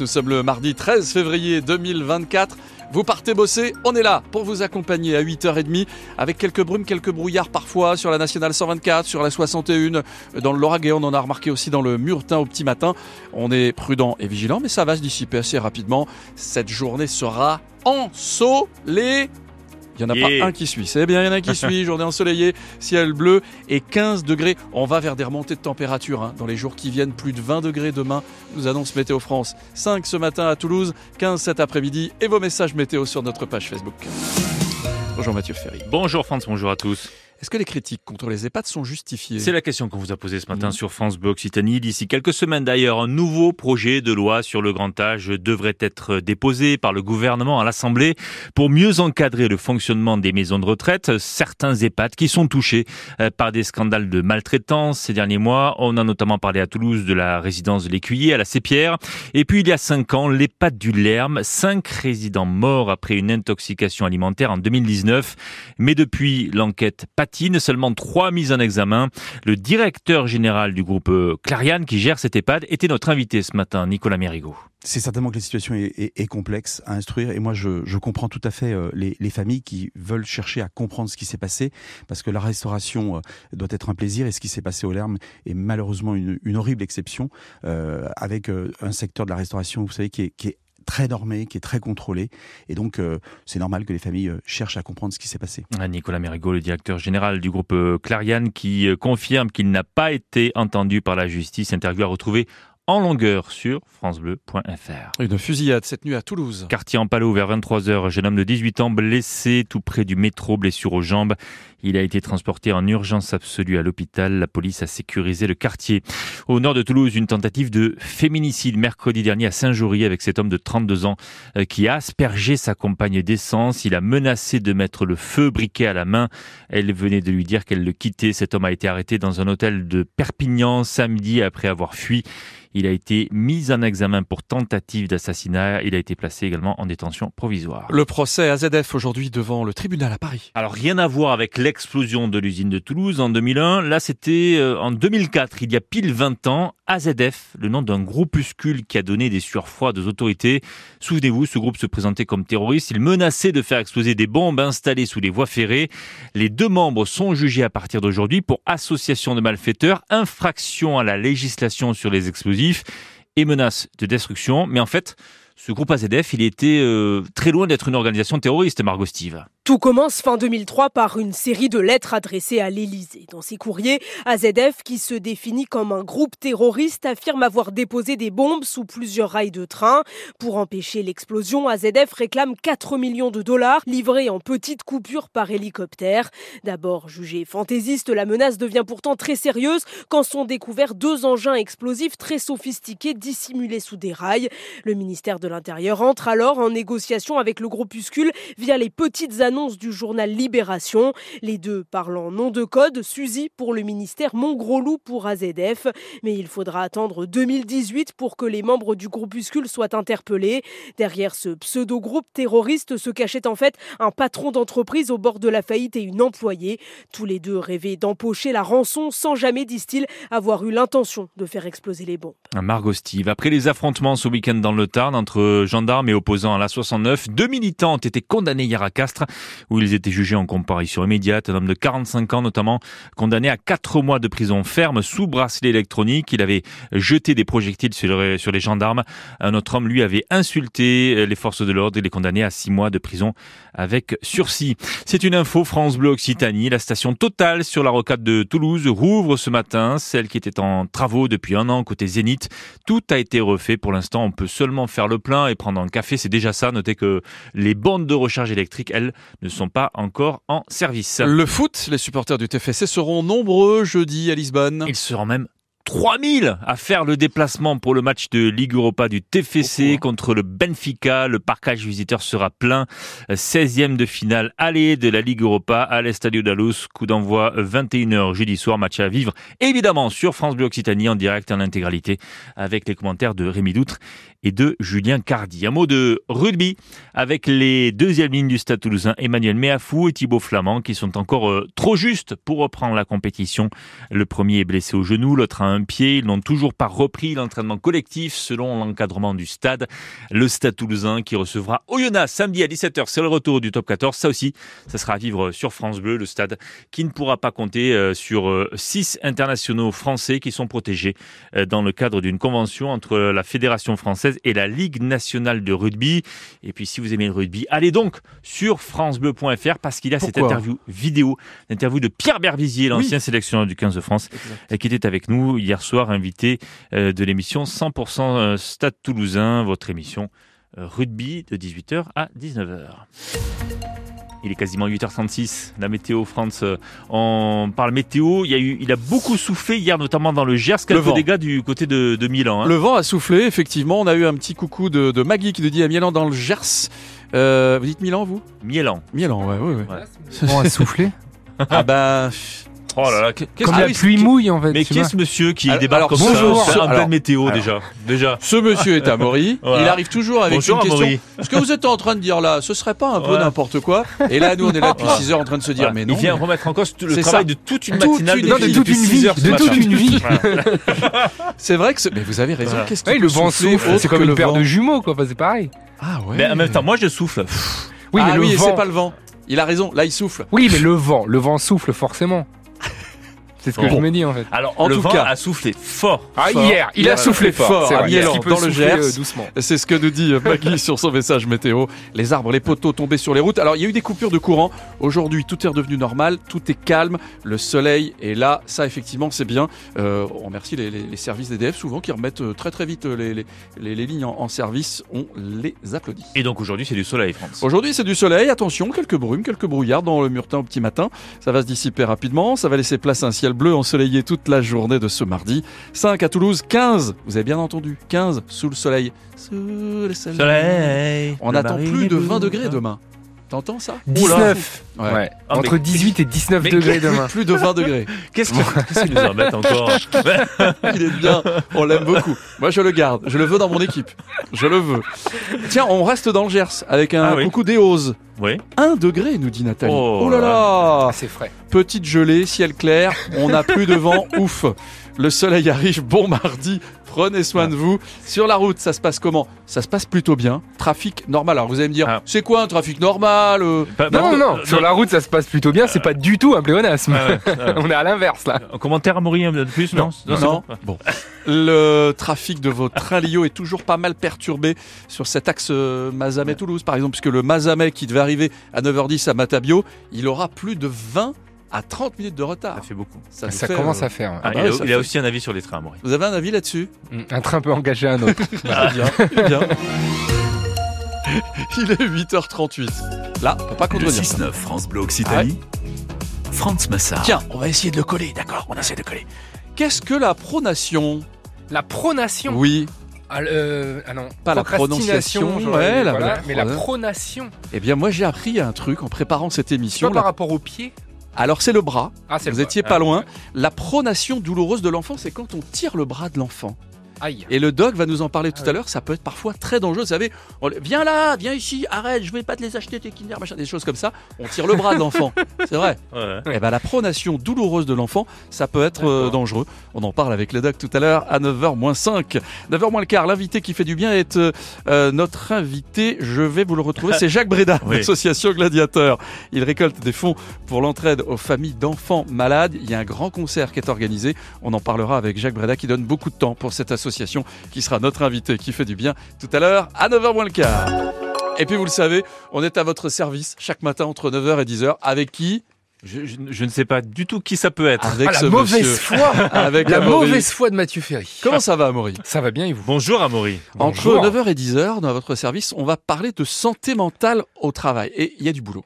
nous sommes le mardi 13 février 2024. Vous partez bosser, on est là pour vous accompagner à 8h30 avec quelques brumes, quelques brouillards parfois sur la nationale 124, sur la 61, dans le on en a remarqué aussi dans le Murtin au petit matin. On est prudent et vigilant, mais ça va se dissiper assez rapidement. Cette journée sera ensoleillée il n'y en a pas un qui suit. C'est bien, il y en a un qui suit. Journée ensoleillée, ciel bleu et 15 degrés. On va vers des remontées de température hein. dans les jours qui viennent. Plus de 20 degrés demain, nous annonce Météo France. 5 ce matin à Toulouse, 15 cet après-midi. Et vos messages météo sur notre page Facebook. Bonjour Mathieu Ferry. Bonjour France, bonjour à tous. Est-ce que les critiques contre les EHPAD sont justifiées? C'est la question qu'on vous a posée ce matin mmh. sur France Bleu Occitanie. D'ici quelques semaines d'ailleurs, un nouveau projet de loi sur le grand âge devrait être déposé par le gouvernement à l'Assemblée pour mieux encadrer le fonctionnement des maisons de retraite. Certains EHPAD qui sont touchés euh, par des scandales de maltraitance ces derniers mois. On a notamment parlé à Toulouse de la résidence de l'Écuyer à la Sépierre. Et puis il y a cinq ans, l'EHPAD du Lerme, cinq résidents morts après une intoxication alimentaire en 2019. Mais depuis l'enquête seulement trois mises en examen. Le directeur général du groupe euh, Clariane qui gère cet EHPAD était notre invité ce matin, Nicolas Mérigot. C'est certainement que la situation est, complexe à instruire et moi je, comprends tout à fait euh, les, familles qui veulent chercher à comprendre ce qui s'est passé parce que la restauration euh, doit être un plaisir et ce qui s'est passé au Lerme est malheureusement une, horrible exception avec un secteur de la restauration, vous savez, qui est, qui est très normé, qui est très contrôlé. Et donc, euh, c'est normal que les familles euh, cherchent à comprendre ce qui s'est passé. Ah, Nicolas Mérigot, le directeur général du groupe euh, Clariane, qui confirme qu'il n'a pas été entendu par la justice. Interview à retrouver en longueur sur francebleu.fr. Une fusillade cette nuit à Toulouse. Quartier en Palo vers 23h. Jeune homme de 18 ans blessé tout près du métro, blessure aux jambes. Il a été transporté en urgence absolue à l'hôpital. La police a sécurisé le quartier. Au nord de Toulouse, une tentative de féminicide mercredi dernier à Saint-Jory avec cet homme de 32 ans euh, qui a aspergé sa compagne d'essence. Il a menacé de mettre le feu briquet à la main. Elle venait de lui dire qu'elle le quittait. Cet homme a été arrêté dans un hôtel de Perpignan samedi après avoir fui. Il a été mis en examen pour tentative d'assassinat. Il a été placé également en détention provisoire. Le procès AZF aujourd'hui devant le tribunal à Paris. Alors rien à voir avec l'explosion de l'usine de Toulouse en 2001. Là, c'était euh, en 2004, il y a pile 20 ans. AZF, le nom d'un groupuscule qui a donné des sueurs froides aux autorités. Souvenez-vous, ce groupe se présentait comme terroriste. Il menaçait de faire exploser des bombes installées sous les voies ferrées. Les deux membres sont jugés à partir d'aujourd'hui pour association de malfaiteurs, infraction à la législation sur les explosifs et menaces de destruction. Mais en fait, ce groupe AZF, il était euh, très loin d'être une organisation terroriste, Margot Steve. Tout commence fin 2003 par une série de lettres adressées à l'Élysée. Dans ces courriers, AZF, qui se définit comme un groupe terroriste, affirme avoir déposé des bombes sous plusieurs rails de train. Pour empêcher l'explosion, AZF réclame 4 millions de dollars livrés en petites coupures par hélicoptère. D'abord jugée fantaisiste, la menace devient pourtant très sérieuse quand sont découverts deux engins explosifs très sophistiqués dissimulés sous des rails. Le ministère de l'Intérieur entre alors en négociation avec le groupuscule via les petites annonces du journal Libération. Les deux parlant nom de code, Suzy pour le ministère, Montgrosloup pour AZF. Mais il faudra attendre 2018 pour que les membres du groupuscule soient interpellés. Derrière ce pseudo-groupe terroriste se cachait en fait un patron d'entreprise au bord de la faillite et une employée. Tous les deux rêvaient d'empocher la rançon sans jamais, disent-ils, avoir eu l'intention de faire exploser les bombes. Margot Steve, après les affrontements ce week-end dans le Tarn entre gendarmes et opposants à la 69, deux militants ont été condamnés hier à Castres où ils étaient jugés en comparution immédiate. Un homme de 45 ans notamment, condamné à 4 mois de prison ferme sous bracelet électronique. Il avait jeté des projectiles sur, les gendarmes. Un autre homme, lui, avait insulté les forces de l'ordre. Il est condamné à 6 mois de prison avec sursis. C'est une info France Bleu Occitanie. La station Total sur la rocade de Toulouse rouvre ce matin, celle qui était en travaux depuis un an côté Zénith. Tout a été refait. Pour l'instant, on peut seulement faire le plein et prendre un café. C'est déjà ça. Notez que les bandes de recharge électrique, elles, ne sont pas encore en service. Le foot, les supporters du TFC seront nombreux jeudi à Lisbonne. Ils seront même 3000 à faire le déplacement pour le match de Ligue Europa du TFC contre le Benfica. Le parcage visiteur sera plein. 16e de finale aller de la Ligue Europa à l'Estadio Dalus. Coup d'envoi 21h jeudi soir. Match à vivre évidemment sur France Bleu Occitanie en direct en intégralité avec les commentaires de Rémi Doutre et de Julien Cardi. Un mot de rugby avec les deuxièmes lignes du Stade toulousain, Emmanuel Méafou et Thibaut Flamand, qui sont encore euh, trop justes pour reprendre la compétition. Le premier est blessé au genou, l'autre a un pied. Ils n'ont toujours pas repris l'entraînement collectif selon l'encadrement du stade. Le Stade toulousain qui recevra Oyonnax samedi à 17h. C'est le retour du top 14. Ça aussi, ça sera à vivre sur France Bleu. Le stade qui ne pourra pas compter euh, sur euh, six internationaux français qui sont protégés dans le cadre d'une convention entre la Fédération française et la Ligue nationale de rugby. Et puis si vous aimez le rugby, allez donc sur francebleu.fr parce qu'il y a cette interview vidéo, l'interview de Pierre Berbizier, l'ancien sélectionneur du 15 de France, qui était avec nous hier soir, invité euh, de l'émission 100% euh, Stade Toulousain, votre émission euh, rugby de 18h à 19h. Il est quasiment 8h36. La météo France, on parle météo. Il, y a eu, il a beaucoup soufflé hier, notamment dans le Gers. Quelques dégâts du côté de, de Milan. Hein. Le vent a soufflé, effectivement. On a eu un petit coucou de, de Maggie qui nous dit à Milan dans le Gers. Euh, vous dites Milan, vous? Milan. Milan, ouais, ouais, ouais. ouais. Le vent a soufflé? Ah bah... Oh là là, comme ah, la pluie mouille en fait. Mais qui est ce monsieur qui alors, débarque alors, comme bonjour, ça en alors, pleine météo déjà Déjà. Ce monsieur est Amaury. voilà. Il arrive toujours avec bonjour, une question. Ce que vous êtes en train de dire là, ce serait pas un peu ouais. n'importe quoi Et là, nous, on est là depuis 6 heures en train de se dire, voilà. mais non. Il vient remettre en cause le travail ça. de toute une toute matinale une, de, toute une vie. De toute une vie. C'est vrai que mais vous avez raison. Qu'est-ce oui, le vent souffle. C'est comme une paire de jumeaux, quoi. c'est pareil. Ah ouais. Mais en même temps, moi, je souffle. Oui, mais ah le oui, vent. c'est pas le vent. Il a raison. Là, il souffle. Oui, mais le vent, le vent souffle forcément. C'est ce que Bon. je me dis en fait. Alors, En le tout vent cas- a soufflé fort. Ah, fort. hier, il Il a a soufflé fort. fort c'est à. Milan, Il peut dans le Gers. euh, doucement. C'est ce que nous dit Maggie sur son message météo. Les arbres, les poteaux tombés sur les routes. Alors, il y a eu des coupures de courant. Aujourd'hui, tout est redevenu normal. Tout est calme. Le soleil est là. Ça, effectivement, c'est bien. Euh, on remercie les, les- les services d'EDF, souvent, qui remettent euh, très, très vite euh, les, les- les- les lignes en, en service. On les applaudit. Et donc aujourd'hui, c'est du soleil, France. Aujourd'hui, c'est du soleil. Attention, quelques brumes, quelques brouillards dans le Murtin au petit matin. Ça va se dissiper rapidement. Ça va laisser place à un ciel bleu ensoleillé toute la journée de ce mardi. 5 à Toulouse, 15. Vous avez bien entendu. 15 sous le soleil. Sous le soleil. Soleil. On attend plus de bleue. 20 degrés demain. T'entends ça 19. Ouais. Ouais. Ah, mais- Entre 18 et 19 mais- degrés demain. plus de 20 degrés. Qu'est-ce que- qu'est-ce qu'ils nous mettent encore Il est bien. On l'aime beaucoup. Moi, je le garde. Je le veux dans mon équipe. Je le veux. Tiens, on reste dans le Gers avec un Ah oui. coucou des Oses. Oui. 1 degré, nous dit Nathalie. Oh Oh là là là Ah, c'est frais. Petite gelée, ciel clair, on n'a plus de vent, ouf. Le soleil arrive, bon mardi, prenez soin de vous. Sur la route, ça se passe comment? Ça se passe plutôt bien. Trafic normal. Alors vous allez me dire, Ah. c'est quoi un trafic normal euh? Pas- Non, pas- non, non. euh, Sur la route, ça se passe plutôt bien. C'est pas du tout un pléonasme. On est à l'inverse là. Un commentaire à un peu plus Non, Non. bon. Bon. Le trafic de votre train Lio est toujours pas mal perturbé sur cet axe euh, Mazamet-Toulouse, par exemple, puisque le Mazamet qui devait arriver à 9h10 à Matabio, il aura plus de 20 à 30 minutes de retard. Ça fait beaucoup. Ça, fait, commence euh, à faire. ouais. Ah, bah il ouais, a, ça il a aussi un avis sur les trains, Maury. Vous avez un avis là-dessus? Un train peut engager un autre. Ah, bien, bien. Il est 8h38. Là, on peut pas Le contredire. 6-9 France Bleu Occitanie. France Massard. Tiens, on va essayer de le coller, d'accord On essaie de coller. Qu'est-ce que la pronation? La pronation? Oui. Ah, euh, ah non. Pas la prononciation, ouais, voilà, la mais la pronation. Eh bien, moi, j'ai appris un truc en préparant cette émission. pas par rapport au pied Alors, c'est le bras. Ah, Vous le étiez bras. pas Ah, loin. La pronation douloureuse de l'enfant, c'est quand on tire le bras de l'enfant. Aïe. Et le doc va nous en parler tout Ah à l'heure. Ça peut être parfois très dangereux. Vous savez, on viens là, viens ici, arrête, je vais pas te les acheter tes Kinder, machin, des choses comme ça. On tire le bras de l'enfant. C'est vrai. Ouais. Eh ben, la pronation douloureuse de l'enfant, ça peut être euh, dangereux. On en parle avec le doc tout à l'heure à 9h-5. 9h moins le quart, l'invité qui fait du bien est euh, euh, notre invité. Je vais vous le retrouver. C'est Jacques Breda, Oui. l'association Gladiateur. Il récolte des fonds pour l'entraide aux familles d'enfants malades. Il y a un grand concert qui est organisé. On en parlera avec Jacques Breda qui donne beaucoup de temps pour cette association qui sera notre invité qui fait du bien tout à l'heure à 9h moins le quart. Et puis vous le savez, on est à votre service chaque matin entre 9h et 10h avec qui? Je, je- je ne sais pas du tout qui ça peut être. Avec Ah, ce la mauvaise monsieur. foi Avec La Amaury. mauvaise foi de Mathieu Ferry. Comment ça va, Amaury? Ça va bien et vous? Bonjour Amaury. Entre Bonjour. 9h et 10h, dans votre service, on va parler de santé mentale au travail. Et il y a du boulot.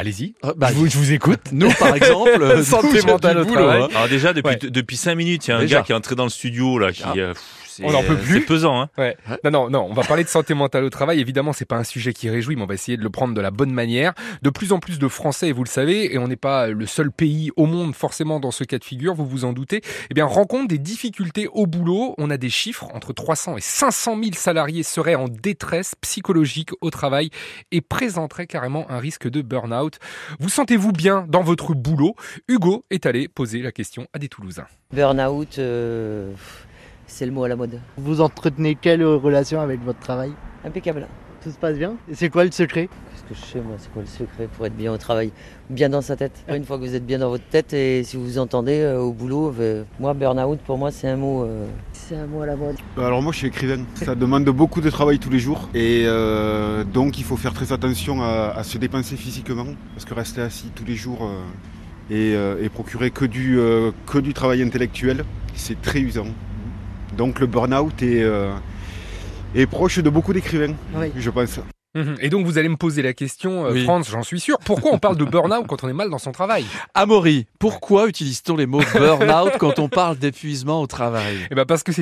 Allez-y. Euh, bah, je, vous, je vous écoute. Nous, par exemple, euh, Santé mentale au boulot, travail. hein. Alors déjà depuis Ouais. depuis cinq minutes, il y a un Déjà. gars qui est entré dans le studio là, qui Ah. euh, pff, On n'en peut euh, plus. C'est pesant. Hein. Ouais. Non, non, non. On va parler de santé mentale au travail. Évidemment, c'est pas un sujet qui réjouit, mais on va essayer de le prendre de la bonne manière. De plus en plus de Français, et vous le savez, et on n'est pas le seul pays au monde forcément dans ce cas de figure, vous vous en doutez, eh bien, rencontre des difficultés au boulot. On a des chiffres entre 300 et 500 000 salariés seraient en détresse psychologique au travail et présenteraient carrément un risque de burn-out. Vous sentez-vous bien dans votre boulot? Hugo est allé poser la question à des Toulousains. Burnout, euh, c'est le mot à la mode. Vous entretenez quelle relation avec votre travail? Impeccable. Tout se passe bien? Et c'est quoi le secret? Qu'est-ce que je sais moi? C'est quoi le secret pour être bien au travail? Bien dans sa tête. Une fois que vous êtes bien dans votre tête et si vous vous entendez euh, au boulot, euh, moi burn-out pour moi c'est un mot, euh, c'est un mot à la mode. Alors moi je suis écrivain, ça demande beaucoup de travail tous les jours et euh, donc il faut faire très attention à, à se dépenser physiquement parce que rester assis tous les jours euh, et, euh, et procurer que du, euh, que du travail intellectuel, c'est très usant. Donc le burn-out est, euh, est proche de beaucoup d'écrivains, Oui. je pense. Mhm. Et donc vous allez me poser la question, euh, Oui. Franz, j'en suis sûr, pourquoi on parle de burn-out quand on est mal dans son travail Amaury, pourquoi utilise-t-on les mots burn-out quand on parle d'épuisement au travail? Eh ben parce que c'est